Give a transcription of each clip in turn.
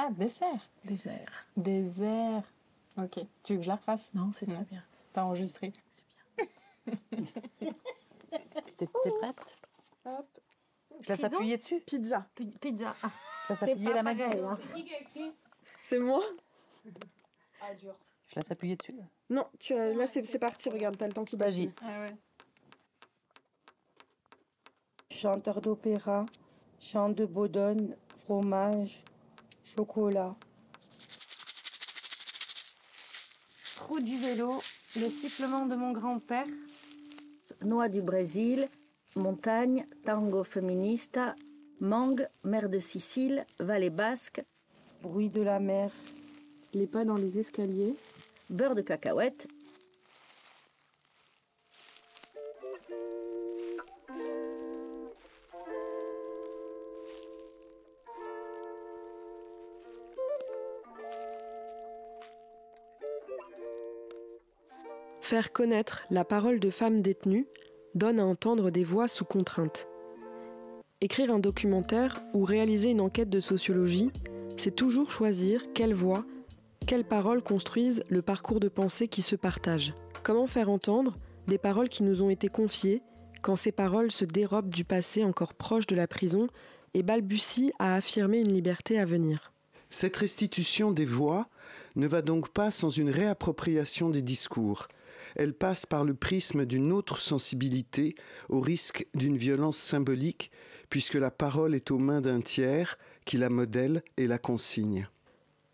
Ah, dessert. Désert. Désert. Ok. Tu veux que je la refasse? Non, c'est très bien. T'as enregistré. T'es t'es prête? Je laisse appuyer dessus Pizza. Pi- Pizza. Ah, Je laisse c'est appuyer la main dessus hein. C'est moi Ah, dur. Je laisse appuyer dessus Non, tu as- là c'est c'est parti, regarde, t'as le temps qui Vas-y. Ah ouais. chanteur d'opéra, chant de Bodone, fromage, chocolat. Trou du vélo, le sifflement de mon grand-père. Noix du Brésil, montagne, tango féminista, mangue, mer de Sicile, vallée basque, Bruit de la mer, Les pas dans les escaliers. beurre de cacahuète, Faire connaître la parole de femmes détenues donne à entendre des voix sous contrainte. Écrire un documentaire ou réaliser une enquête de sociologie, c'est toujours choisir quelles voix, quelles paroles construisent le parcours de pensée qui se partage. Comment faire entendre des paroles qui nous ont été confiées quand ces paroles se dérobent du passé encore proche de la prison et balbutient à affirmer une liberté à venir? Cette restitution des voix ne va donc pas sans une réappropriation des discours. Elle passe par le prisme d'une autre sensibilité, au risque d'une violence symbolique, puisque la parole est aux mains d'un tiers qui la modèle et la consigne.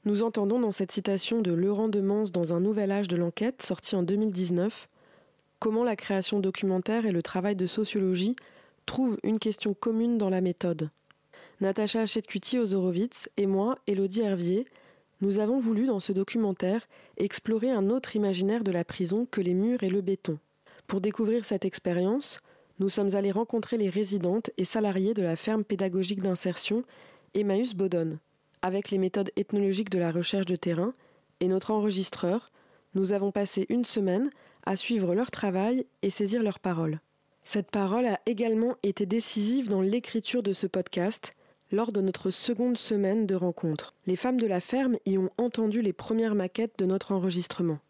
Nous entendons dans cette citation de Laurent Demans dans un nouvel âge de l'enquête sorti en 2019 comment la création documentaire et le travail de sociologie trouvent une question commune dans la méthode. Natacha Chetcuti-Ozorowitz et moi, Élodie Hervier, nous avons voulu dans ce documentaire explorer un autre imaginaire de la prison que les murs et le béton. Pour découvrir cette expérience, nous sommes allés rencontrer les résidentes et salariés de la ferme pédagogique d'insertion Emmaüs Bodonne. Avec les méthodes ethnologiques de la recherche de terrain et notre enregistreur, nous avons passé une semaine à suivre leur travail et saisir leurs paroles. Cette parole a également été décisive dans l'écriture de ce podcast lors de notre seconde semaine de rencontre. Les femmes de la ferme y ont entendu les premières maquettes de notre enregistrement.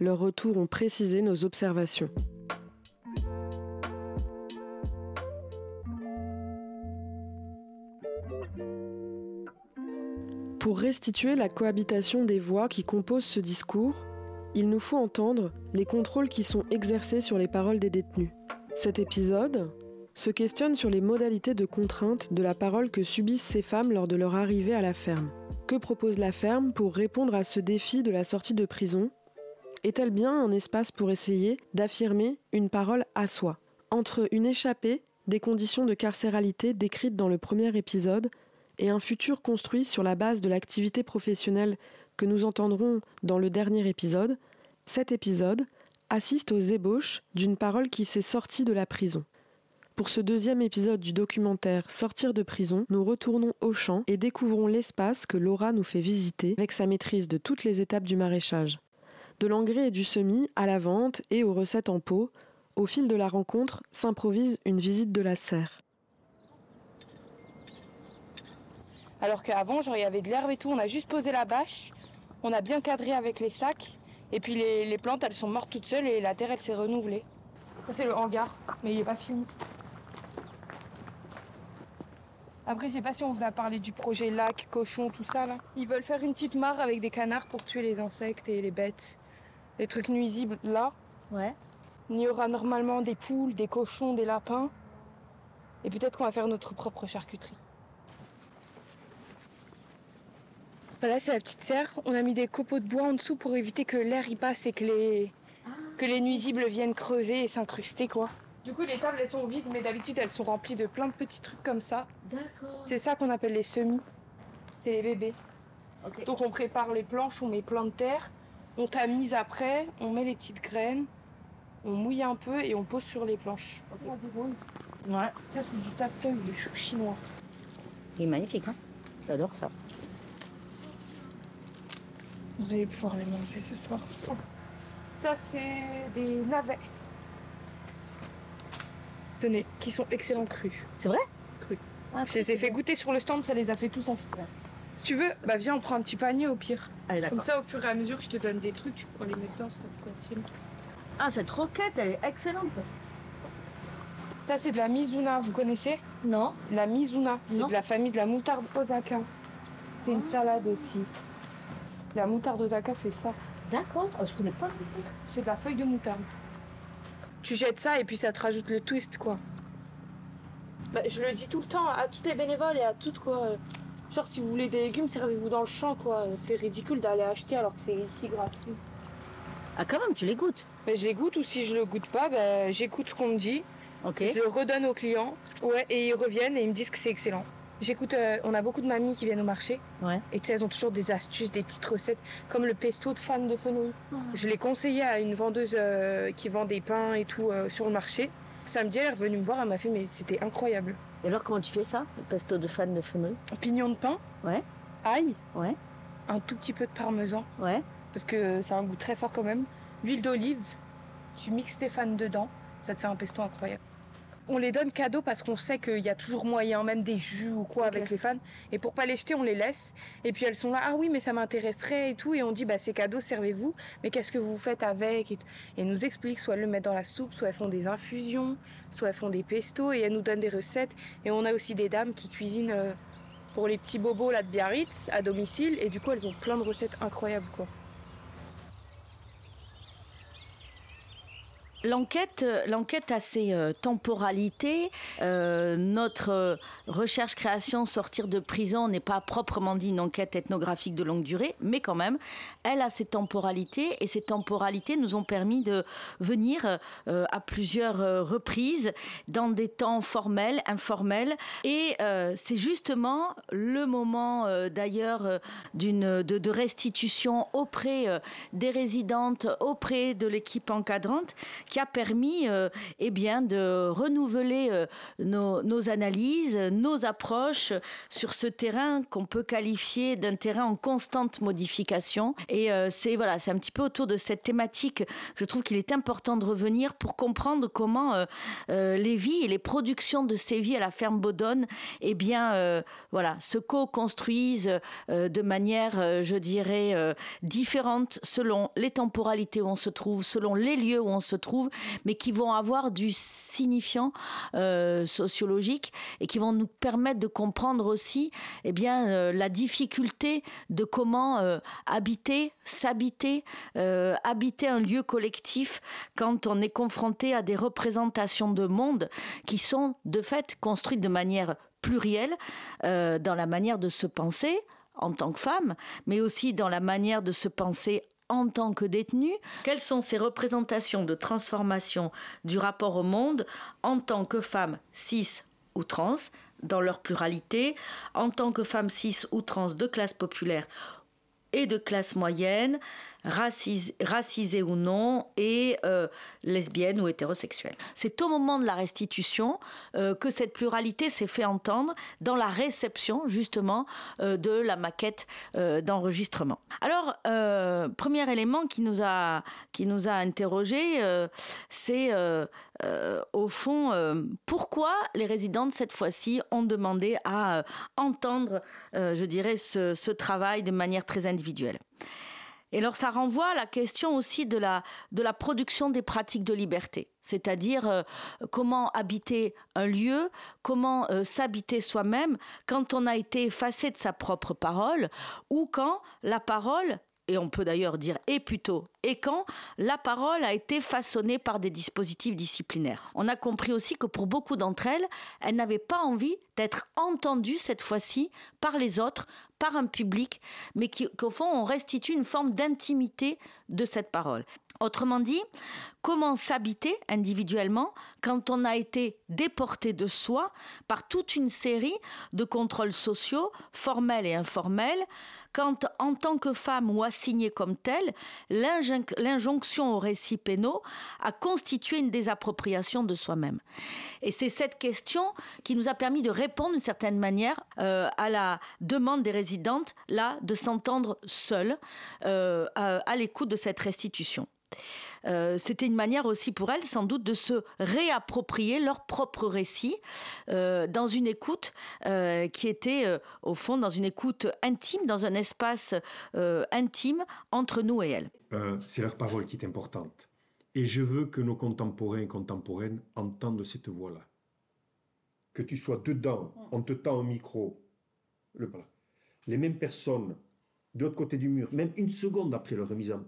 Leurs retours ont précisé nos observations. Pour restituer la cohabitation des voix qui composent ce discours, il nous faut entendre les contrôles qui sont exercés sur les paroles des détenus. Cet épisode se questionne sur les modalités de contrainte de la parole que subissent ces femmes lors de leur arrivée à la ferme. Que propose la ferme pour répondre à ce défi de la sortie de prison? Est-elle bien un espace pour essayer d'affirmer une parole à soi? Entre une échappée des conditions de carcéralité décrites dans le premier épisode et un futur construit sur la base de l'activité professionnelle que nous entendrons dans le dernier épisode, cet épisode assiste aux ébauches d'une parole qui s'est sortie de la prison. Pour ce deuxième épisode du documentaire Sortir de prison, nous retournons au champ et découvrons l'espace que Laura nous fait visiter avec sa maîtrise de toutes les étapes du maraîchage. De l'engrais et du semis à la vente et aux recettes en pot, au fil de la rencontre s'improvise une visite de la serre. Alors qu'avant, il y avait de l'herbe et tout, on a juste posé la bâche, on a bien cadré avec les sacs, et puis les, plantes, elles sont mortes toutes seules et la terre, elle s'est renouvelée. Ça, c'est le hangar, mais il est pas fini. Après, je sais pas si on vous a parlé du projet lac, cochon, tout ça, là. Ils veulent faire une petite mare avec des canards pour tuer les insectes et les bêtes. Les trucs nuisibles, là. Ouais. Il y aura normalement des poules, des cochons, des lapins. Et peut-être qu'on va faire notre propre charcuterie. Voilà, c'est la petite serre. On a mis des copeaux de bois en dessous pour éviter que l'air y passe et que les, que les nuisibles viennent creuser et s'incruster, quoi. Du coup, les tables, elles sont vides, mais d'habitude, elles sont remplies de plein de petits trucs comme ça. D'accord. C'est ça qu'on appelle les semis. C'est les bébés. Ok. Donc, on prépare les planches, on met plein de terre, on tamise après, on met les petites graines, on mouille un peu et on pose sur les planches. Ouais. Ça, c'est du tatsum, du chou chinois. Il est magnifique, hein J'adore ça. Vous allez pouvoir les manger ce soir. Ça, c'est des navets. Tenez, qui sont excellents crus. C'est vrai? Crus. Ah, Je les ai fait goûter sur le stand, ça les a fait tous en fou. Si tu veux, bah viens, on prend un petit panier au pire. Allez, Comme ça, au fur et à mesure, je te donne des trucs, tu pourras les mettre dedans, ce sera plus facile. Ah, cette roquette, elle est excellente. Ça, c'est de la Mizuna, vous connaissez? Non La Mizuna, c'est de la famille de la moutarde Osaka. C'est une salade aussi. La moutarde Osaka, c'est ça. D'accord, oh, je connais pas. C'est de la feuille de moutarde. Tu jettes ça et puis ça te rajoute le twist, quoi. Bah, je le dis tout le temps à tous les bénévoles et à toutes, quoi. Genre, si vous voulez des légumes, servez-vous dans le champ, quoi. C'est ridicule d'aller acheter alors que c'est ici gratuit. Ah, quand même, tu les goûtes. Mais je les goûte ou si je le goûte pas, bah, j'écoute ce qu'on me dit. Ok. Je le redonne aux clients. Ouais, et ils reviennent et ils me disent que c'est excellent. J'écoute, euh, on a beaucoup de mamies qui viennent au marché. Ouais. Et tu sais, elles ont toujours des astuces, des petites recettes, comme le pesto de fan de fenouil. Je l'ai conseillé à une vendeuse euh, qui vend des pains et tout euh, sur le marché. Samedi, elle est revenue me voir, elle m'a fait, mais c'était incroyable. Et alors, comment tu fais ça Le pesto de fan de fenouil? Pignon de pain, Ouais. ail, Ouais. un tout petit peu de parmesan, Ouais. parce que ça a un goût très fort quand même. L'huile d'olive, tu mixes tes fans dedans, ça te fait un pesto incroyable. On les donne cadeaux parce qu'on sait qu'il y a toujours moyen, même des jus ou quoi avec les fans. Et pour pas les jeter, on les laisse. Et puis elles sont là, ah oui, mais ça m'intéresserait et tout. Et on dit, bah c'est cadeau, servez-vous. Mais qu'est-ce que vous faites avec? Et, tout. Et elles nous expliquent, soit elles le mettent dans la soupe, soit elles font des infusions, soit elles font des pestos et elles nous donnent des recettes. Et on a aussi des dames qui cuisinent euh, pour les petits bobos là de Biarritz à domicile. Et du coup, elles ont plein de recettes incroyables, quoi. L'enquête, euh, l'enquête a ses euh, temporalités. Euh, notre recherche-création sortir de prison n'est pas proprement dit une enquête ethnographique de longue durée, mais quand même, elle a ses temporalités et ces temporalités nous ont permis de venir à plusieurs reprises dans des temps formels, informels. Et c'est justement le moment d'ailleurs d'une de, restitution auprès des résidentes, auprès de l'équipe encadrante qui a permis euh, eh bien, de renouveler euh, nos, analyses, nos approches sur ce terrain qu'on peut qualifier d'un terrain en constante modification. Et euh, c'est voilà, un petit peu autour de cette thématique que je trouve qu'il est important de revenir pour comprendre comment euh, les vies et les productions de ces vies à la ferme Baudonne eh bien, voilà, se co-construisent de manière, je dirais, différente selon les temporalités où on se trouve, selon les lieux où on se trouve, mais qui vont avoir du signifiant euh, sociologique et qui vont nous permettre de comprendre aussi eh bien, euh, la difficulté de comment euh, habiter, s'habiter, habiter un lieu collectif quand on est confronté à des représentations de monde qui sont de fait construites de manière plurielle dans la manière de se penser en tant que femme, mais aussi dans la manière de se penser en tant que détenue, quelles sont ces représentations de transformation du rapport au monde en tant que femme cis ou trans, dans leur pluralité, en tant que femme cis ou trans de classe populaire et de classe moyenne, racis- racisée ou non, et euh, lesbienne ou hétérosexuelle. C'est au moment de la restitution euh, que cette pluralité s'est fait entendre dans la réception justement euh, de la maquette euh, d'enregistrement. Alors, premier élément qui nous a, qui nous a interrogé, c'est au fond pourquoi les résidentes cette fois-ci ont demandé à entendre, je dirais, ce travail de manière très individuelle? Et alors ça renvoie à la question aussi de la, de la production des pratiques de liberté, c'est-à-dire euh, comment habiter un lieu, comment euh, s'habiter soi-même quand on a été effacé de sa propre parole ou quand la parole, et on peut d'ailleurs dire et plutôt, et quand la parole a été façonnée par des dispositifs disciplinaires. On a compris aussi que pour beaucoup d'entre elles, elles n'avaient pas envie d'être entendues cette fois-ci par les autres, par un public, mais qu'au fond, on restitue une forme d'intimité de cette parole. Autrement dit, comment s'habiter individuellement quand on a été déporté de soi par toute une série de contrôles sociaux, formels et informels, quand en tant que femme ou assignée comme telle, l'injonction aux récits pénaux a constitué une désappropriation de soi-même. Et c'est cette question qui nous a permis de répondre d'une certaine manière euh, à la demande des résidentes, là, de s'entendre seules euh, à l'écoute de cette restitution. Euh, c'était une manière aussi pour elles, sans doute, de se réapproprier leur propre récit euh, dans une écoute euh, qui était, au fond, dans une écoute intime, dans un espace intime entre nous et elles. C'est leur parole qui est importante. Et je veux que nos contemporains et contemporaines entendent cette voix-là. Que tu sois dedans, on te tend un micro. Les mêmes personnes, de l'autre côté du mur, même une seconde après leur remise en...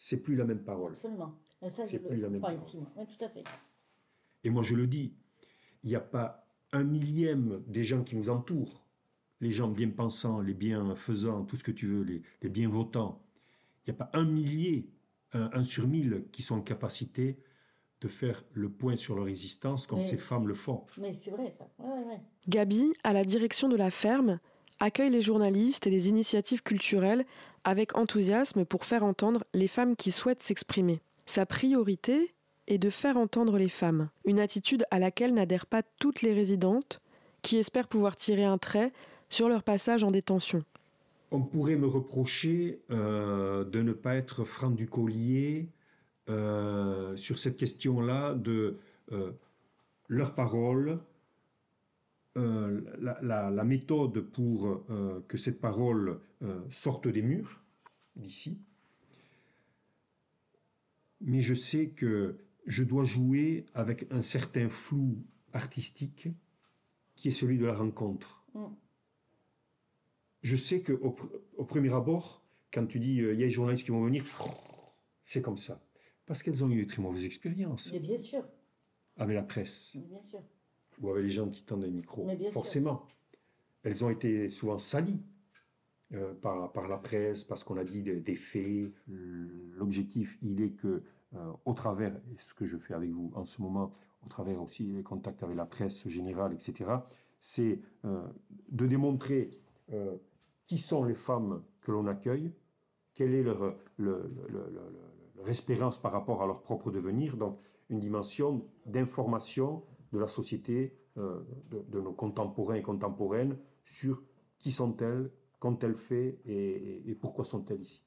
C'est plus la même parole. Absolument. Ça, C'est plus la même parole. ici. Oui, tout à fait. Et moi, je le dis, il n'y a pas un millième des gens qui nous entourent, les gens bien pensants, les bienfaisants, tout ce que tu veux, les, les bien votants. Il n'y a pas un millier, un, un sur mille qui sont en capacité de faire le point sur leur existence comme Mais- ces femmes le font. Mais c'est vrai, ça. Ouais, ouais, ouais. Gabi, à la direction de la ferme, accueille les journalistes et les initiatives culturelles avec enthousiasme pour faire entendre les femmes qui souhaitent s'exprimer. Sa priorité est de faire entendre les femmes, une attitude à laquelle n'adhèrent pas toutes les résidentes qui espèrent pouvoir tirer un trait sur leur passage en détention. On pourrait me reprocher euh, de ne pas être franc du collier euh, sur cette question-là de euh, leur parole, euh, la, la- la méthode pour euh, que cette parole euh, sorte des murs d'ici. Mais je sais que je dois jouer avec un certain flou artistique qui est celui de la rencontre je sais que au, pr- au premier abord, quand tu dis il y a des journalistes qui vont venir, c'est comme ça. Parce qu'elles ont eu de très mauvaises expériences Mais bien sûr, avec la presse mais bien sûr. Ou avec les gens qui tendent les micros. Sûr. Forcément. Elles ont été souvent salies euh, par, par la presse, parce qu'on a dit des, des faits. L'objectif, il est que, euh, au travers, et ce que je fais avec vous en ce moment, au travers aussi les contacts avec la presse générale, etc., c'est euh, de démontrer qui sont les femmes que l'on accueille, quelle est leur, le- le- le- le- leur espérance par rapport à leur propre devenir, donc une dimension d'information de la société, euh, de, nos contemporains et contemporaines sur qui sont-elles, qu'ont-elles fait et, pourquoi sont-elles ici.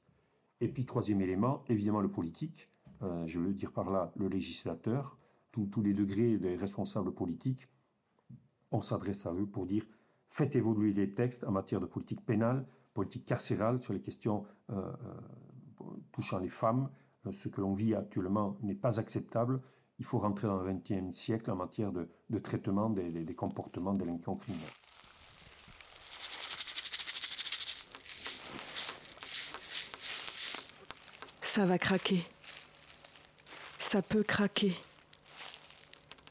Et puis troisième élément, évidemment le politique, euh, je veux dire par là le législateur, tous les degrés des responsables politiques, on s'adresse à eux pour dire faites évoluer les textes en matière de politique pénale, politique carcérale, sur les questions euh, touchant les femmes. Ce que l'on vit actuellement n'est pas acceptable. Il faut rentrer dans le XXe siècle en matière de, de traitement des, des- des comportements délinquants criminels. Ça va craquer. Ça peut craquer.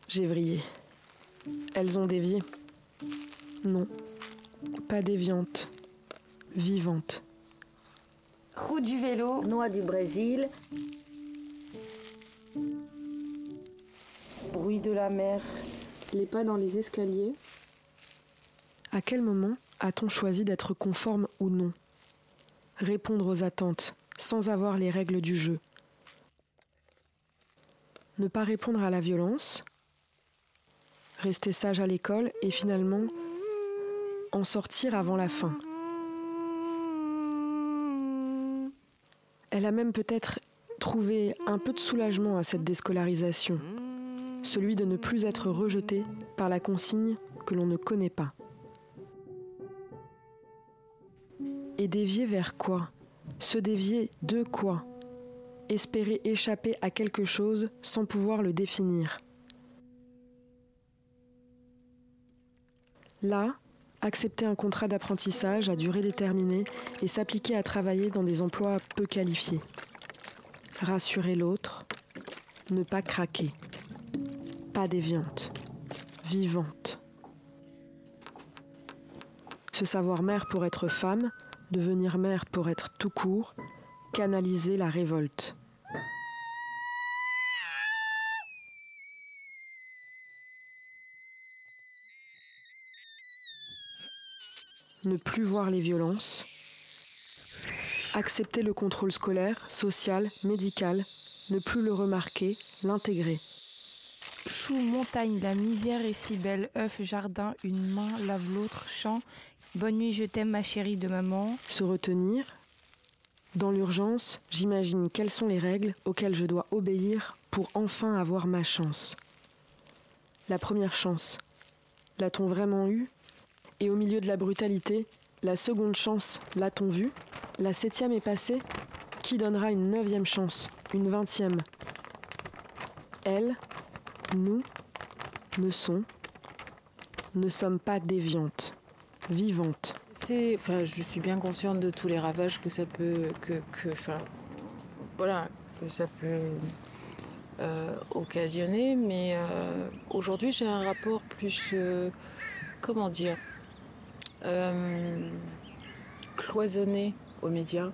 J'ai vrillé. Elles ont dévié. Non, pas déviante, vivante. Route du vélo, Noix du Brésil, Bruit de la mer. Les pas dans les escaliers. À quel moment a-t-on choisi d'être conforme ou non? Répondre aux attentes, sans avoir les règles du jeu. Ne pas répondre à la violence. Rester sage à l'école et finalement en sortir avant la fin. Elle a même peut-être trouvé un peu de soulagement à cette déscolarisation, celui de ne plus être rejetée par la consigne que l'on ne connaît pas. Et dévier vers quoi? Se dévier de quoi? Espérer échapper à quelque chose sans pouvoir le définir. Là, accepter un contrat d'apprentissage à durée déterminée et s'appliquer à travailler dans des emplois peu qualifiés. Rassurer l'autre, ne pas craquer. Pas déviante, vivante. Se savoir mère pour être femme, devenir mère pour être tout court, canaliser la révolte. Ne plus voir les violences. Accepter le contrôle scolaire, social, médical. Ne plus le remarquer, l'intégrer. Chou, montagne, la misère est si belle. œuf, jardin, une main lave l'autre. Chant, bonne nuit, je t'aime, ma chérie de maman. Se retenir. Dans l'urgence, j'imagine quelles sont les règles auxquelles je dois obéir pour enfin avoir ma chance. La première chance, l'a-t-on vraiment eue? Et au milieu de la brutalité, la seconde chance, l'a-t-on vue? La septième est passée Qui donnera une neuvième chance? Une vingtième? Elle, nous, ne sont, ne sommes pas déviantes, vivantes. C'est, enfin, je suis bien consciente de tous les ravages que ça peut, que, que, enfin, voilà, que ça peut euh, occasionner, mais euh, aujourd'hui j'ai un rapport plus, euh, comment dire, cloisonné aux médias.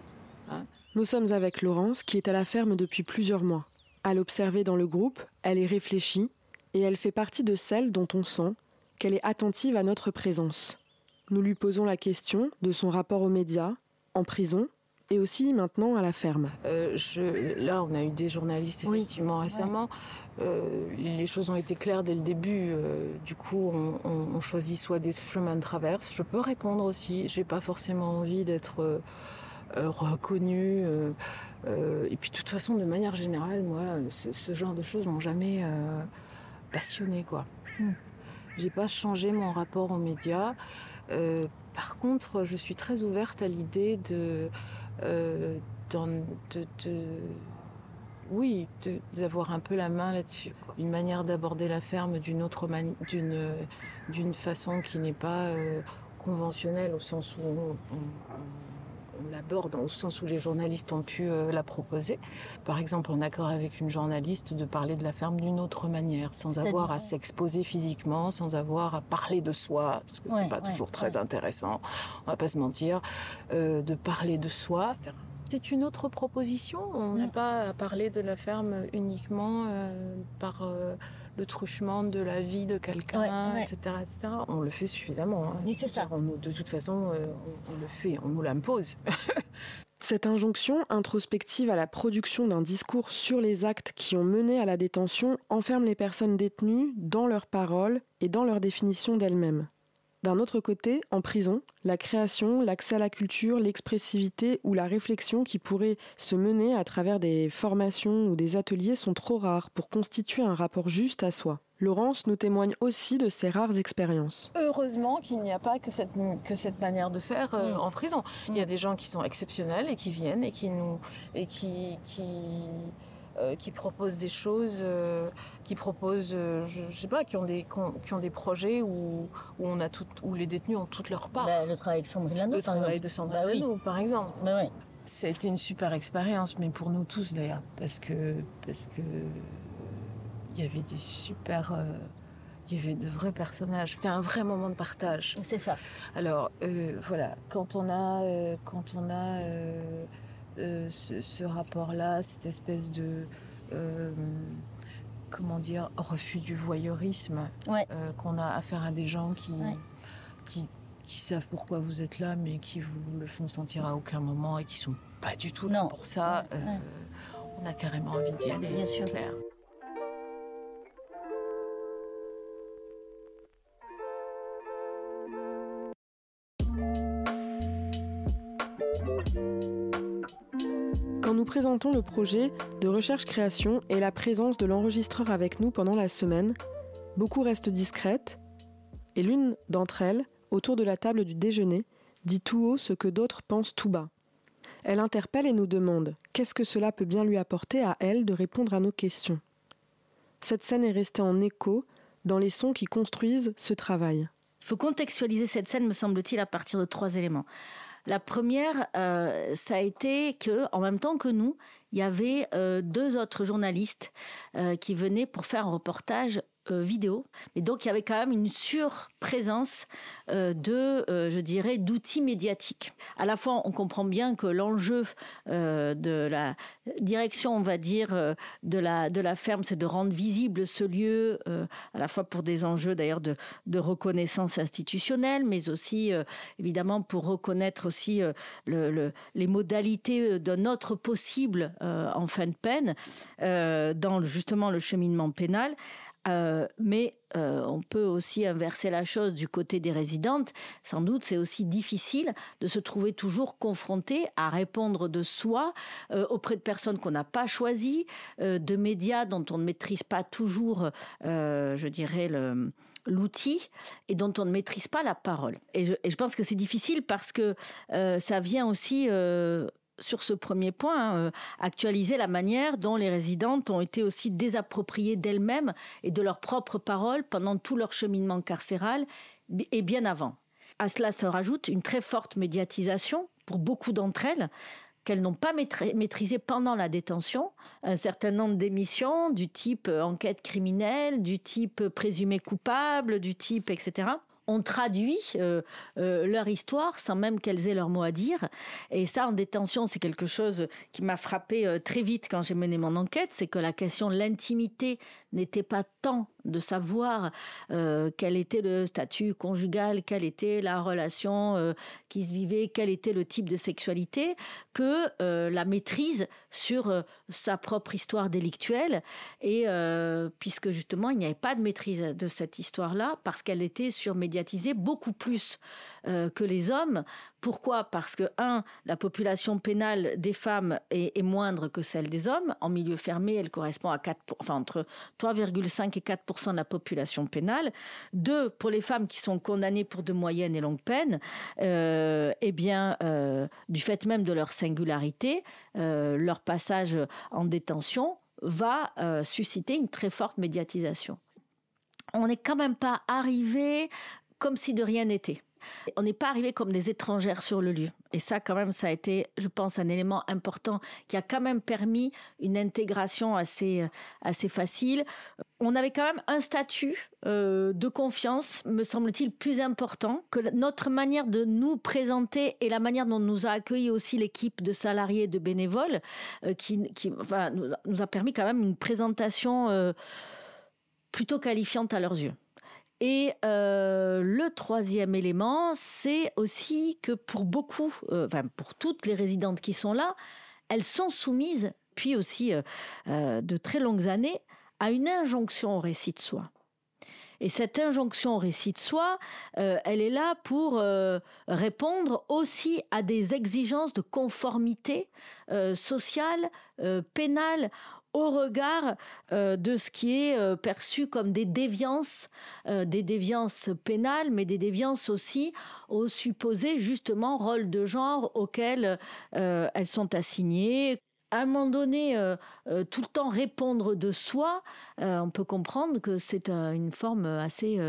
hein. Nous sommes avec Laurence qui est à la ferme depuis plusieurs mois. À l'observer dans le groupe, elle est réfléchie et elle fait partie de celles dont on sent qu'elle est attentive à notre présence. Nous lui posons la question de son rapport aux médias, en prison et aussi maintenant à la ferme. Euh, je, là, on a eu des journalistes effectivement récemment. Euh, les choses ont été claires dès le début. Euh, du coup, on, on- on choisit soit des chemins de traverse. Je peux répondre aussi. J'ai pas forcément envie d'être euh, euh, reconnue. Euh, et puis, de toute façon, de manière générale, moi, ce, ce genre de choses m'ont jamais euh, passionnée, quoi. J'ai pas changé mon rapport aux médias. Euh, par contre, je suis très ouverte à l'idée de, euh, d'en- de, de- oui, d'avoir un peu la main là-dessus. Une manière d'aborder la ferme d'une autre mani- d'une d'une façon qui n'est pas euh, conventionnelle au sens où on, on- on- l'aborde, au sens où les journalistes ont pu euh, la proposer. Par exemple, en accord avec une journaliste, de parler de la ferme d'une autre manière, sans avoir à s'exposer physiquement, sans avoir à parler de soi, parce que Ouais, c'est pas ouais, toujours très intéressant, on va pas se mentir, euh, de parler de soi. C'est une autre proposition. On n'a pas à parler de la ferme uniquement euh, par euh, le truchement de la vie de quelqu'un, Ouais, ouais. etc., etc. On le fait suffisamment. hein. Oui, c'est ça. On nous- de toute façon, euh, on, on le fait, on nous l'impose. Cette injonction introspective à la production d'un discours sur les actes qui ont mené à la détention enferme les personnes détenues dans leurs paroles et dans leur définition d'elles-mêmes. D'un autre côté, en prison, la création, l'accès à la culture, l'expressivité ou la réflexion qui pourraient se mener à travers des formations ou des ateliers sont trop rares pour constituer un rapport juste à soi. Laurence nous témoigne aussi de ses rares expériences. Heureusement qu'il n'y a pas que cette, que cette manière de faire euh, en prison. Il y a des gens qui sont exceptionnels et qui viennent et qui nous et qui qui euh, qui proposent des choses, euh, qui proposent, euh, je, je sais pas, qui ont des qui ont, qui ont des projets où où on a tout, où les détenus ont toute leur part. Bah, le travail avec Sandrine Lano, le par travail exemple. de Sandrine Bah oui. Par exemple. Bah oui. Ça a été une super expérience, mais pour nous tous d'ailleurs, parce que parce que il y avait des super, il y avait de vrais personnages. C'était un vrai moment de partage. C'est ça. Alors euh, voilà, quand on a euh, quand on a euh, euh, ce, ce rapport-là, cette espèce de euh, comment dire refus du voyeurisme, Ouais. euh, qu'on a affaire à des gens qui Ouais. qui qui savent pourquoi vous êtes là, mais qui vous le font sentir à aucun moment et qui sont pas du tout là Non. pour ça. Ouais. On a carrément envie d'y aller, Bien sûr. clair. Quand nous présentons le projet de recherche-création et la présence de l'enregistreur avec nous pendant la semaine, beaucoup restent discrètes et l'une d'entre elles, autour de la table du déjeuner, dit tout haut ce que d'autres pensent tout bas. Elle interpelle et nous demande qu'est-ce que cela peut bien lui apporter à elle de répondre à nos questions? Cette scène est restée en écho dans les sons qui construisent ce travail. Il faut contextualiser cette scène, me semble-t-il, à partir de trois éléments. La première, euh, ça a été que, en même temps que nous, il y avait euh, deux autres journalistes euh, qui venaient pour faire un reportage euh, vidéo. Mais donc, il y avait quand même une surprésence euh, de, euh, je dirais, d'outils médiatiques. À la fois, on comprend bien que l'enjeu euh, de la direction, on va dire, de la, de la ferme, c'est de rendre visible ce lieu, à la fois pour des enjeux d'ailleurs de, reconnaissance institutionnelle, mais aussi, évidemment, pour reconnaître aussi le- le- les modalités d'un autre possible en fin de peine, dans justement le cheminement pénal. Euh, mais euh, on peut aussi inverser la chose du côté des résidentes. Sans doute, c'est aussi difficile de se trouver toujours confronté à répondre de soi euh, auprès de personnes qu'on n'a pas choisies, de médias dont on ne maîtrise pas toujours, je dirais, l'outil et dont on ne maîtrise pas la parole. Et je, et je pense que c'est difficile parce que ça vient aussi sur ce premier point, hein, euh, actualiser la manière dont les résidentes ont été aussi désappropriées d'elles-mêmes et de leurs propres paroles pendant tout leur cheminement carcéral et bien avant. À cela se rajoute une très forte médiatisation pour beaucoup d'entre elles qu'elles n'ont pas maîtrisé pendant la détention, un certain nombre d'émissions du type euh, enquête criminelle, du type présumé coupable, du type etc ont traduit euh, euh, leur histoire sans même qu'elles aient leur mot à dire. Et ça, en détention, c'est quelque chose qui m'a frappé euh, très vite quand j'ai mené mon enquête, c'est que la question de l'intimité n'était pas tant de savoir euh, quel était le statut conjugal, quelle était la relation euh, qui se vivait, quel était le type de sexualité, que euh, la maîtrise sur sa propre histoire délictuelle. Et puisque justement, il n'y avait pas de maîtrise de cette histoire-là, parce qu'elle était surmédiatisée beaucoup plus que les hommes, pourquoi? Parce que, un, la population pénale des femmes est, moindre que celle des hommes. En milieu fermé, elle correspond à 4, enfin, entre 3,5 et 4 de la population pénale. Deux, pour les femmes qui sont condamnées pour de moyennes et longues peines, euh, eh bien, euh, du fait même de leur singularité, euh, leur passage en détention va susciter une très forte médiatisation. On n'est quand même pas arrivé comme si de rien n'était. On n'est pas arrivé comme des étrangères sur le lieu. Et ça, quand même, ça a été, je pense, un élément important qui a quand même permis une intégration assez, euh, assez facile. On avait quand même un statut euh, de confiance, me semble-t-il, plus important que notre manière de nous présenter et la manière dont nous a accueilli aussi l'équipe de salariés, de bénévoles, euh, qui, nous, a permis quand même une présentation plutôt qualifiante à leurs yeux. Et euh, le troisième élément, c'est aussi que pour beaucoup, euh, enfin pour toutes les résidentes qui sont là, elles sont soumises, puis aussi euh, de très longues années, à une injonction au récit de soi. Et cette injonction au récit de soi, elle est là pour répondre aussi à des exigences de conformité sociale, pénale au regard euh, de ce qui est euh, perçu comme des déviances, euh, des déviances pénales, mais des déviances aussi au supposé justement rôle de genre auquel elles sont assignées, à un moment donné, euh, euh, tout le temps répondre de soi, euh, on peut comprendre que c'est une forme assez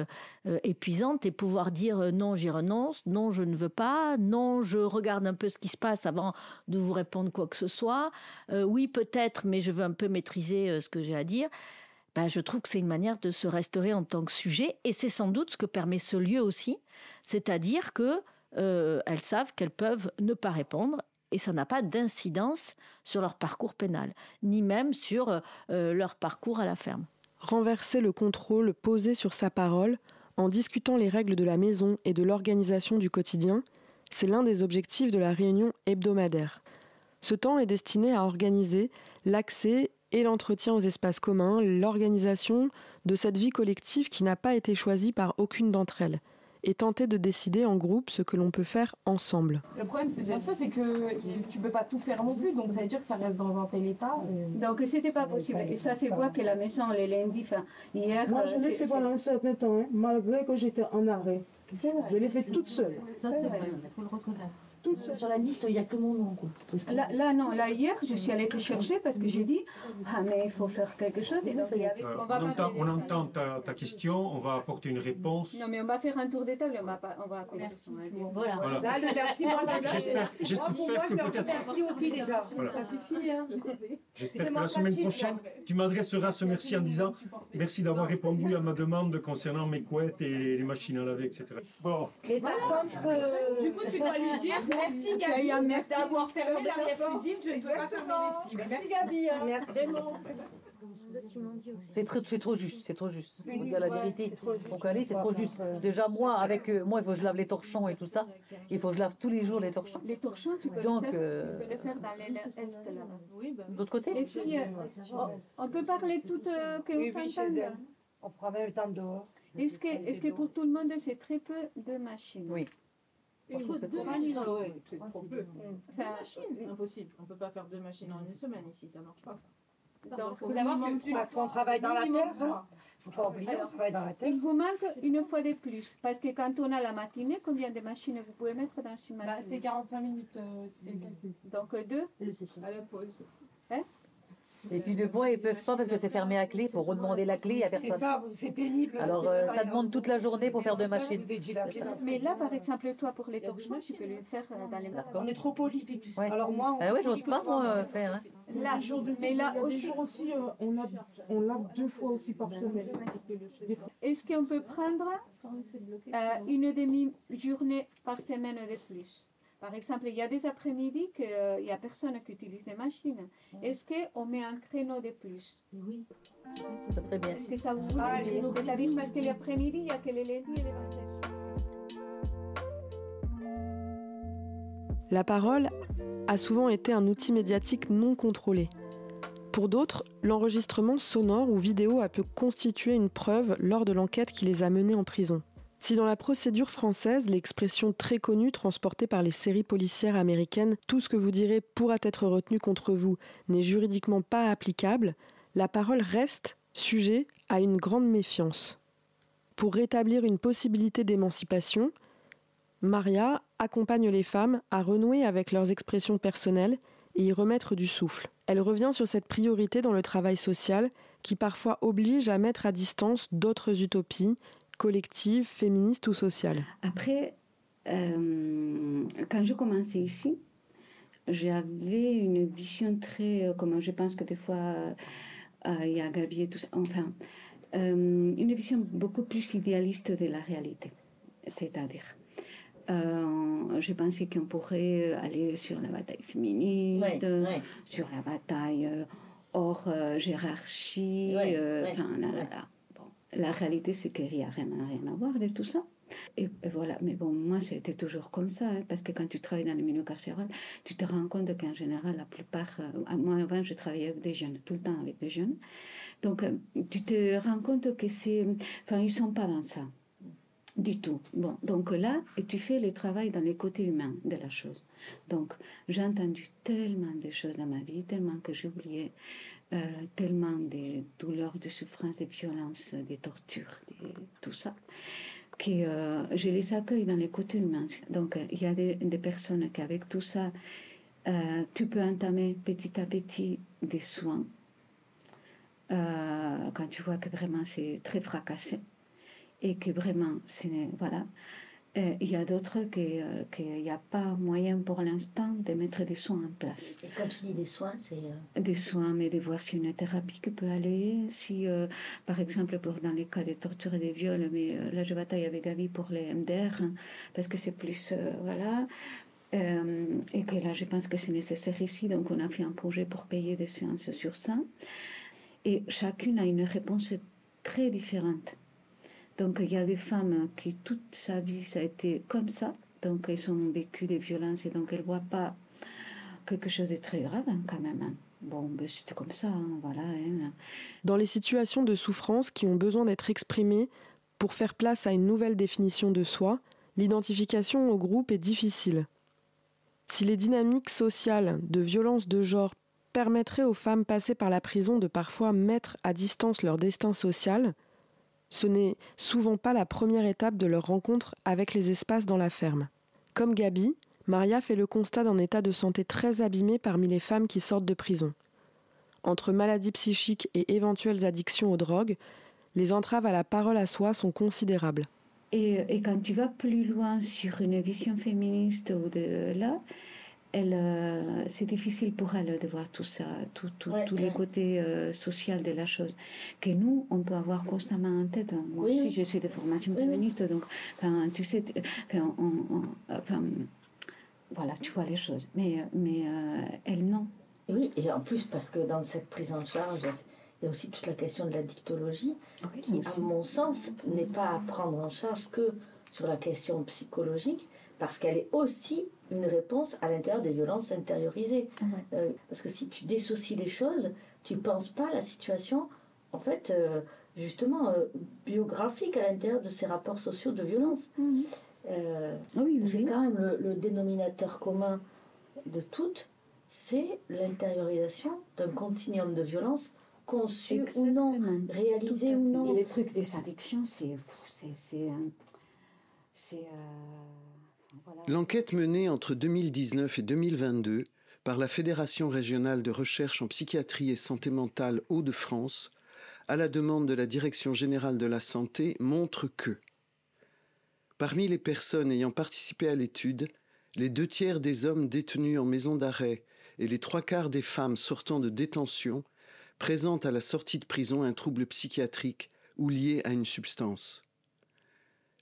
épuisante et pouvoir dire non, j'y renonce, non, je ne veux pas, non, je regarde un peu ce qui se passe avant de vous répondre quoi que ce soit, oui, peut-être, mais je veux un peu maîtriser ce que j'ai à dire. Ben, je trouve que c'est une manière de se restaurer en tant que sujet et c'est sans doute ce que permet ce lieu aussi, c'est-à-dire que elles savent qu'elles peuvent ne pas répondre et ça n'a pas d'incidence sur leur parcours pénal, ni même sur euh, euh, leur parcours à la ferme. Renverser le contrôle posé sur sa parole en discutant les règles de la maison et de l'organisation du quotidien, c'est l'un des objectifs de la réunion hebdomadaire. Ce temps est destiné à organiser l'accès et l'entretien aux espaces communs, l'organisation de cette vie collective qui n'a pas été choisie par aucune d'entre elles et tenter de décider en groupe ce que l'on peut faire ensemble. Le problème, c'est ça, c'est que tu peux pas tout faire non plus, donc ça veut dire que ça reste dans un tel état. Donc c'était pas possible. Et ça, c'est quoi que la maison les lundis, enfin, hier. Moi, je l'ai fait pendant un certain temps, hein, malgré que j'étais en arrêt. Je l'ai fait toute seule. Ça, c'est vrai, il faut le reconnaître. Sur la liste, il n'y a que mon nom. Là, là, non, là, hier, je suis allée te chercher parce que j'ai dit, ah, mais il faut faire quelque chose. Et donc, il y avait... on, entend, on entend ta, ta, question, on va apporter une réponse. Non, mais on va faire un tour des tables, on va, on va Merci. Voilà. voilà. Là, le merci, moi, j'espère que peut-être. Merci aussi déjà. Ça suffit. Hein. J'espère que la semaine prochaine, tu m'adresseras ce merci en disant merci d'avoir répondu à ma demande concernant mes couettes et les machines à laver, etc. Bon. Et par contre, euh, du coup, tu dois lui dire Merci Gabi merci d'avoir fermé l'arrière-cuisine, je ne peux pas fermer les cibles. Merci Gabi. Hein. Merci. C'est trop, c'est trop juste, c'est trop juste. Faut dire la vérité. Donc allez, c'est trop juste. Déjà moi, avec euh, moi, il faut que je lave les torchons et tout ça. Il faut que je lave tous les jours les torchons. Les torchons, tu peux Donc, les faire, euh... les dans l'est là. Oui, bah. D'autre côté. Et puis, euh, on peut parler tout euh, qu'on s'entende. On prend même le temps dehors. Est-ce que, est que pour tout le monde, c'est très peu de machines? Oui. Une, Franchement, deux c'est machines, trop ah peu. ouais, c'est trop peu. Deux machines, impossible. On peut pas faire deux machines en une semaine ici, ça marche pas ça. Donc, faut savoir que tu Parce qu'on travaille dans la terre, hein. Faut pas oublier, on travaille dans la terre. Il vous manque une fois de plus. Parce que quand on a la matinée, combien de machines vous pouvez mettre dans une matinée c'est 45 minutes, euh, c'est le calcul. Donc deux? À la pause. Hein? Et puis de fois, ils peuvent pas parce que c'est fermé à clé. Pour redemander la clé, il n'y a personne. C'est ça, c'est pénible. Alors C'est euh, ça demande toute la journée pour faire deux machines. Mais là, par exemple, toi, pour les torchons, tu peux le faire euh, dans les On est trop poli. Ouais. Alors moi, on Ah ouais, j'ose pas moi euh, faire. hein. Là, mais là aussi. euh, on, lave, on lave deux fois aussi par semaine. Des fois- Est-ce qu'on peut prendre euh, une demi-journée par semaine de plus? Par exemple, il y a des après-midi qu'il n'y a personne qui utilise les machines. Est-ce qu'on met un créneau de plus? Oui. Ça serait bien. Est-ce que ça vous Allez. C'est-à-dire parce que l'après-midi, il n'y a que les lundis et les vendredis. La parole a souvent été un outil médiatique non contrôlé. Pour d'autres, l'enregistrement sonore ou vidéo a pu constituer une preuve lors de l'enquête qui les a menés en prison. Si dans la procédure française, l'expression très connue transportée par les séries policières américaines Tout ce que vous direz pourra être retenu contre vous n'est juridiquement pas applicable, la parole reste sujet à une grande méfiance. Pour rétablir une possibilité d'émancipation, Maria accompagne les femmes à renouer avec leurs expressions personnelles et y remettre du souffle. Elle revient sur cette priorité dans le travail social qui parfois oblige à mettre à distance d'autres utopies, collectives, féministes ou sociales. Après, euh, quand je commençais ici, j'avais une vision très, euh, comment je pense que des fois, euh, il y a Gabi et tout ça, enfin, euh, une vision beaucoup plus idéaliste de la réalité. C'est-à-dire, euh, je pensais qu'on pourrait aller sur la bataille féministe, Ouais, ouais. sur la bataille hors euh, hiérarchie, Ouais, euh, ouais, enfin, là, là, là. La réalité, c'est qu'il n'y a rien, rien à voir de tout ça. Et, et voilà, mais bon, moi, c'était toujours comme ça, hein, parce que quand tu travailles dans le milieu carcéral, tu te rends compte qu'en général, la plupart, euh, moi avant, je travaillais avec des jeunes, tout le temps avec des jeunes. Donc, euh, tu te rends compte que c'est. Enfin, ils sont pas dans ça. Du tout. Bon, donc là, et tu fais le travail dans les côtés humains de la chose. Donc, j'ai entendu tellement de choses dans ma vie, tellement que j'ai oublié, euh, tellement de douleurs, de souffrances, de violences, de tortures, de tout ça, que euh, je les accueille dans les côtés humains. Donc, euh, il y a des, des personnes qui, avec tout ça, euh, tu peux entamer petit à petit des soins. Quand tu vois que vraiment c'est très fracassé et que vraiment, voilà. Euh, Il y a d'autres qu'il n'y a pas moyen pour l'instant de mettre des soins en place. Et quand tu dis des soins, c'est. euh, Des soins, mais de voir si une thérapie qui peut aller, si, euh, par exemple, pour, dans les cas de torture et de viol, mais euh, là je bataille avec Gabi pour les MDR, hein, parce que c'est plus, euh, voilà, Euh, et que là je pense que c'est nécessaire ici, donc on a fait un projet pour payer des séances sur ça. Et chacune a une réponse très différente. Donc il y a des femmes qui toute sa vie ça a été comme ça, donc elles ont vécu des violences et donc elles voient pas quelque chose de très grave hein, quand même. hein. Bon, ben, c'était comme ça, hein, voilà. hein. Dans les situations de souffrance qui ont besoin d'être exprimées pour faire place à une nouvelle définition de soi, l'identification au groupe est difficile. Si les dynamiques sociales de violence de genre permettraient aux femmes passées par la prison de parfois mettre à distance leur destin social, ce n'est souvent pas la première étape de leur rencontre avec les espaces dans la ferme. Comme Gabi, Maria fait le constat d'un état de santé très abîmé parmi les femmes qui sortent de prison. Entre maladies psychiques et éventuelles addictions aux drogues, les entraves à la parole à soi sont considérables. Et, quand tu vas plus loin sur une vision féministe ou de là, elle, euh, c'est difficile pour elle de voir tout ça, tout, tout- tous les côtés euh, sociaux de la chose, que nous, on peut avoir constamment en tête. Moi aussi, je suis de formation féministe, donc, enfin, tu sais, tu- enfin, on- on- enfin, voilà, tu vois les choses. Mais, mais euh, elle, non. Oui, et en plus, parce que dans cette prise en charge, il y a aussi toute la question de la dictologie, qui, à mon sens, n'est pas à prendre en charge que sur la question psychologique, parce qu'elle est aussi une réponse à l'intérieur des violences intériorisées. Euh, parce que si tu dissocies les choses, tu penses pas à la situation. En fait, euh, justement biographique à l'intérieur de ces rapports sociaux de violence. Mhm. C'est quand même le, le, dénominateur commun de toutes, c'est l'intériorisation d'un continuum de violence conçu ou non, réalisé ou non. Et les trucs des addictions, c'est. c'est L'enquête menée entre 2019 et 2022 par la Fédération régionale de recherche en psychiatrie et santé mentale Hauts-de-France, à la demande de la Direction générale de la santé, montre que Parmi les personnes ayant participé à l'étude, les deux tiers des hommes détenus en maison d'arrêt et les trois quarts des femmes sortant de détention présentent à la sortie de prison un trouble psychiatrique ou lié à une substance.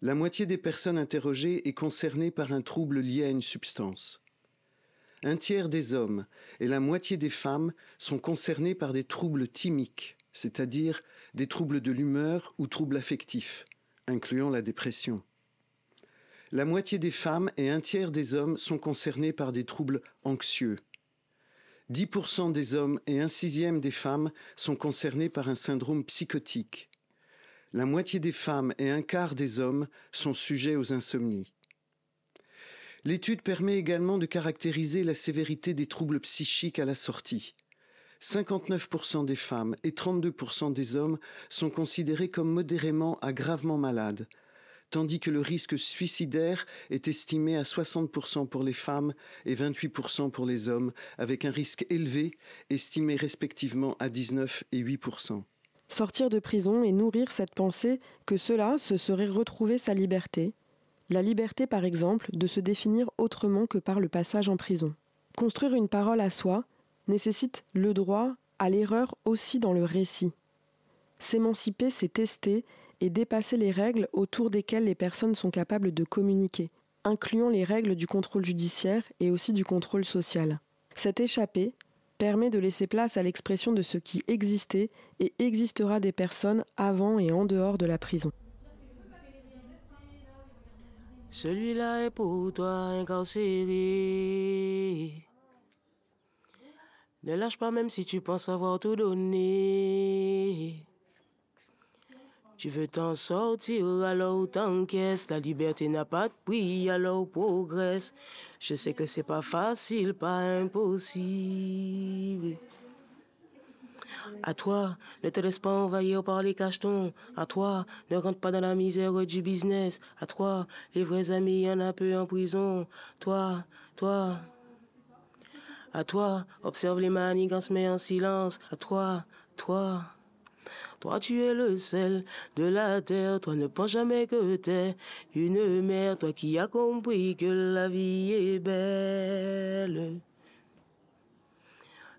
La moitié des personnes interrogées est concernée par un trouble lié à une substance. Un tiers des hommes et la moitié des femmes sont concernés par des troubles thymiques, c'est-à-dire des troubles de l'humeur ou troubles affectifs, incluant la dépression. La moitié des femmes et un tiers des hommes sont concernés par des troubles anxieux. 10% des hommes et un sixième des femmes sont concernés par un syndrome psychotique. La moitié des femmes et un quart des hommes sont sujets aux insomnies. L'étude permet également de caractériser la sévérité des troubles psychiques à la sortie. 59% des femmes et 32% des hommes sont considérés comme modérément à gravement malades, tandis que le risque suicidaire est estimé à 60% pour les femmes et 28% pour les hommes, avec un risque élevé estimé respectivement à 19 et 8%. Sortir de prison et nourrir cette pensée que cela, ce serait retrouver sa liberté, la liberté par exemple de se définir autrement que par le passage en prison. Construire une parole à soi nécessite le droit à l'erreur aussi dans le récit. S'émanciper, c'est tester et dépasser les règles autour desquelles les personnes sont capables de communiquer, incluant les règles du contrôle judiciaire et aussi du contrôle social. Cette échappée permet de laisser place à l'expression de ce qui existait et existera des personnes avant et en dehors de la prison. Celui-là est pour toi incarcéré. Ne lâche pas même si tu penses avoir tout donné. Tu veux t'en sortir, alors t'encaisses. La liberté n'a pas de prix, alors progresse. Je sais que c'est pas facile, pas impossible. À toi, ne te laisse pas envahir par les cachetons. À toi, ne rentre pas dans la misère du business. À toi, les vrais amis, y en a peu en prison. Toi, toi. À toi, observe les manigances, mais en silence. À toi, toi. Toi, tu es le sel de la terre. Toi, ne pense jamais que t'es une mère. Toi qui as compris que la vie est belle.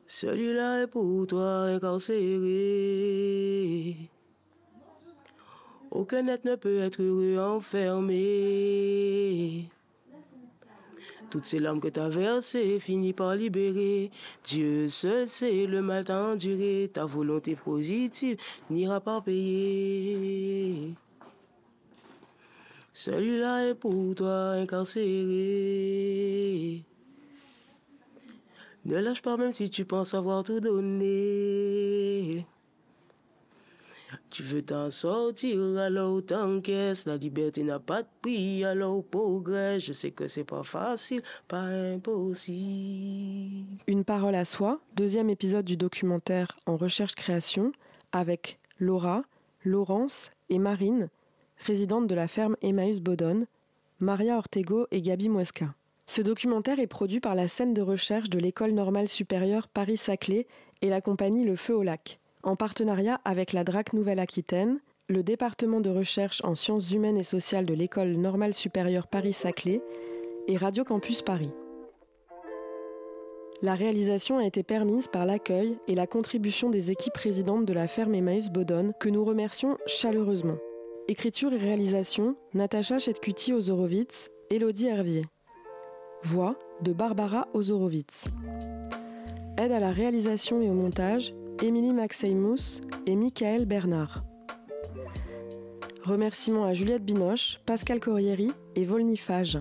Celui-là est pour toi incarcéré. Aucun être ne peut être heureux enfermé. Toutes ces larmes que t'as versées finissent par libérer. Dieu seul sait le mal t'a enduré. Ta volonté positive n'ira pas payer. Celui-là est pour toi incarcéré. Ne lâche pas même si tu penses avoir tout donné. Tu veux t'en sortir, alors. La liberté n'a pas de prix, alors. Je sais que c'est pas facile, pas impossible. Une parole à soi, deuxième épisode du documentaire En recherche-création, avec Laura, Laurence et Marine, résidentes de la ferme Emmaüs Bodon, Maria Ortego et Gabi Muesca. Ce documentaire est produit par la scène de recherche de l'École normale supérieure Paris-Saclay et la compagnie Le Feu au Lac en partenariat avec la DRAC Nouvelle-Aquitaine, le département de recherche en sciences humaines et sociales de l'École normale supérieure Paris-Saclay et Radio Campus Paris. La réalisation a été permise par l'accueil et la contribution des équipes résidentes de la ferme Emmaüs Bodon que nous remercions chaleureusement. Écriture et réalisation, Natacha Chetkuti-Ozorowitz, Elodie Hervier. Voix de Barbara Ozorowitz. Aide à la réalisation et au montage, Émilie Maxeymous et Michael Bernard. Remerciements à Juliette Binoche, Pascal Corrieri et Volnifage.